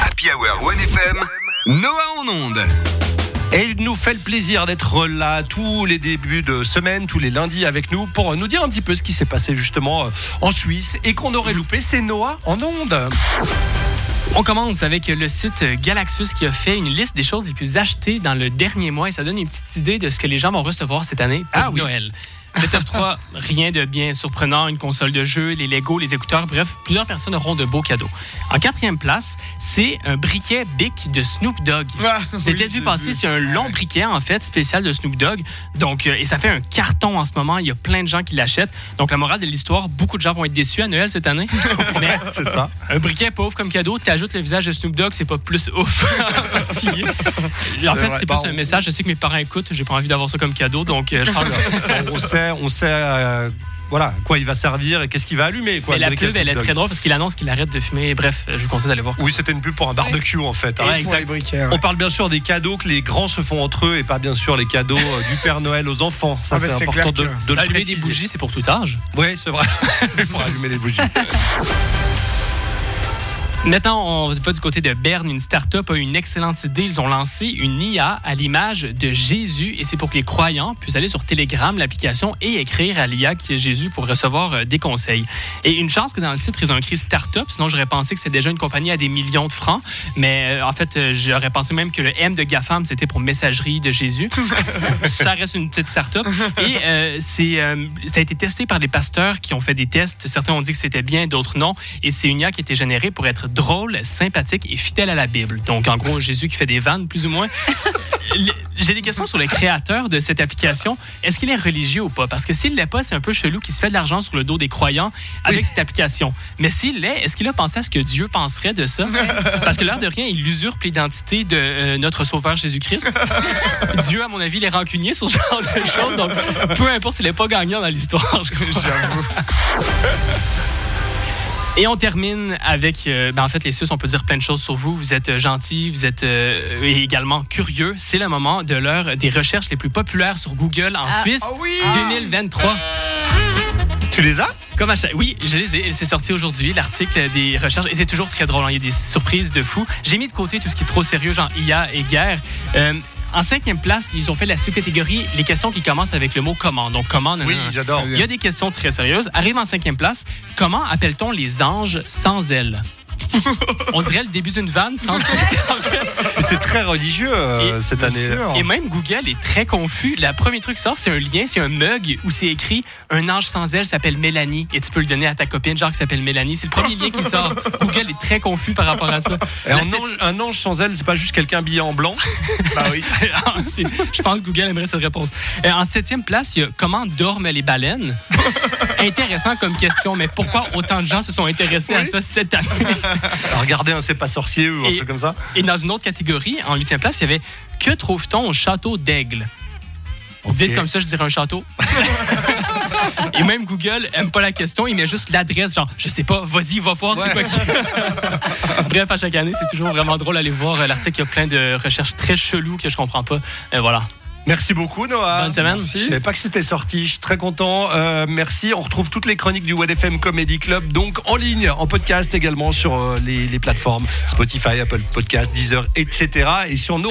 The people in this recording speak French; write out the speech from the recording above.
Happy Hour 1FM, Noah en onde. Et il nous fait le plaisir d'être là tous les débuts de semaine, tous les lundis avec nous pour nous dire un petit peu ce qui s'est passé justement euh, en Suisse et qu'on aurait loupé. C'est Noah en onde. On commence avec le site Galaxus qui a fait une liste des choses les plus achetées dans le dernier mois et ça donne une petite idée de ce que les gens vont recevoir cette année pour Ah oui. Noël. Le top 3, rien de bien surprenant, une console de jeu, les Lego, les écouteurs, bref, plusieurs personnes auront de beaux cadeaux. En quatrième place, c'est un briquet Bic de Snoop Dogg. Ah, Vous avez oui, peut-être vu passer, c'est un long briquet en fait, spécial de Snoop Dogg. Donc, euh, et ça fait un carton en ce moment. Il y a plein de gens qui l'achètent. Donc, la morale de l'histoire, beaucoup de gens vont être déçus à Noël cette année. Mais C'est ça. un briquet pauvre comme cadeau, t'ajoutes le visage de Snoop Dogg, c'est pas plus ouf. en fait, c'est Bah, plus un on- message. Je sais que mes parents écoutent, j'ai pas envie d'avoir ça comme cadeau, donc euh, je pense que on sait, on sait euh, voilà, quoi il va servir et qu'est-ce qu'il va allumer. Quoi, Mais la pub, elle est très drôle parce qu'il annonce qu'il arrête de fumer. Bref, je vous conseille d'aller voir. Oui, c'était une pub pour un barbecue en fait. hein. Ouais, exact. On parle bien sûr des cadeaux que les grands se font entre eux et pas bien sûr les cadeaux euh, du Père Noël aux enfants. Ça Ah, c'est important clair de, que- de le Allumer des bougies, c'est pour tout âge. Oui, c'est vrai. pour allumer les bougies. Maintenant, on va du côté de Berne. Une start-up a eu une excellente idée. Ils ont lancé une IA à l'image de Jésus et c'est pour que les croyants puissent aller sur Telegram, l'application, et écrire à l'IA qui est Jésus pour recevoir euh, des conseils. Et une chance que dans le titre, ils ont écrit start-up, sinon j'aurais pensé que c'est déjà une compagnie à des millions de francs. Mais euh, en fait, euh, j'aurais pensé même que le M de GAFAM, c'était pour messagerie de Jésus. ça reste une petite start-up. Et euh, c'est, euh, ça a été testé par des pasteurs qui ont fait des tests. Certains ont dit que c'était bien, d'autres non. Et c'est une IA qui a été générée pour être drôle, sympathique et fidèle à la Bible. Donc, en gros, Jésus qui fait des vannes, plus ou moins. J'ai des questions sur le créateur de cette application. Est-ce qu'il est religieux ou pas? Parce que s'il l'est pas, c'est un peu chelou qu'il se fait de l'argent sur le dos des croyants avec cette application. Mais s'il l'est, est-ce qu'il a pensé à ce que Dieu penserait de ça? Parce que l'air de rien, il usurpe l'identité de euh, notre Sauveur Jésus-Christ. Dieu, à mon avis, il est rancunier sur ce genre de choses. Donc, peu importe s'il n'est pas gagnant dans l'histoire. J'avoue. Et on termine avec, euh, ben en fait, les Suisses, on peut dire plein de choses sur vous. Vous êtes euh, gentils, vous êtes euh, également curieux. C'est le moment de l'heure des recherches les plus populaires sur Google en Suisse Ah oui! 2023. tu les as? Comme à chaque- Oui, je les ai. C'est sorti aujourd'hui, l'article des recherches. Et c'est toujours très drôle. hein. Il y a des surprises de fou. J'ai mis de côté tout ce qui est trop sérieux, genre IA et guerre. Euh, en cinquième place, ils ont fait la sous-catégorie les questions qui commencent avec le mot comment. Donc, comment. Oui, nanana. j'adore. Il y a des questions très sérieuses. Arrive en cinquième place. Comment appelle-t-on les anges sans ailes? On dirait le début d'une vanne sans suite, en fait. C'est très religieux euh, Et- cette année. Et même Google est très confus. Le premier truc qui sort, c'est un lien, c'est un mug où c'est écrit un ange sans aile s'appelle Mélanie et tu peux le donner à ta copine, genre qui s'appelle Mélanie. C'est le premier lien qui sort. Google est très confus par rapport à ça. Et La un, sept- ange, un ange sans elle, c'est pas juste quelqu'un habillé en blanc? Bah oui. Ah, c'est- Je pense que Google aimerait cette réponse. Euh, en septième place, il y a comment dorment les baleines. Intéressant comme question, mais pourquoi autant de gens se sont intéressés à ça cette année? Regardez un C'est pas sorcier ou un Et- truc comme ça. Et dans une autre catégorie, en huitième place, il y avait Que trouve-t-on au château d'Aigle? Vite comme ça, je dirais un château. Et même Google aime pas la question, il met juste l'adresse, genre, je sais pas, vas-y, va voir, c'est quoi qui. Bref, à chaque année, c'est toujours vraiment drôle d'aller voir euh, l'article. Il y a plein de recherches très cheloues que je comprends pas. Euh, voilà. Merci beaucoup, Noah. Bonne semaine. Je savais pas que c'était sorti. Je suis très content. Euh, merci. On retrouve toutes les chroniques du WFM Comedy Club, donc en ligne, en podcast également sur euh, les, les plateformes Spotify, Apple Podcast, Deezer, etc. Et sur nos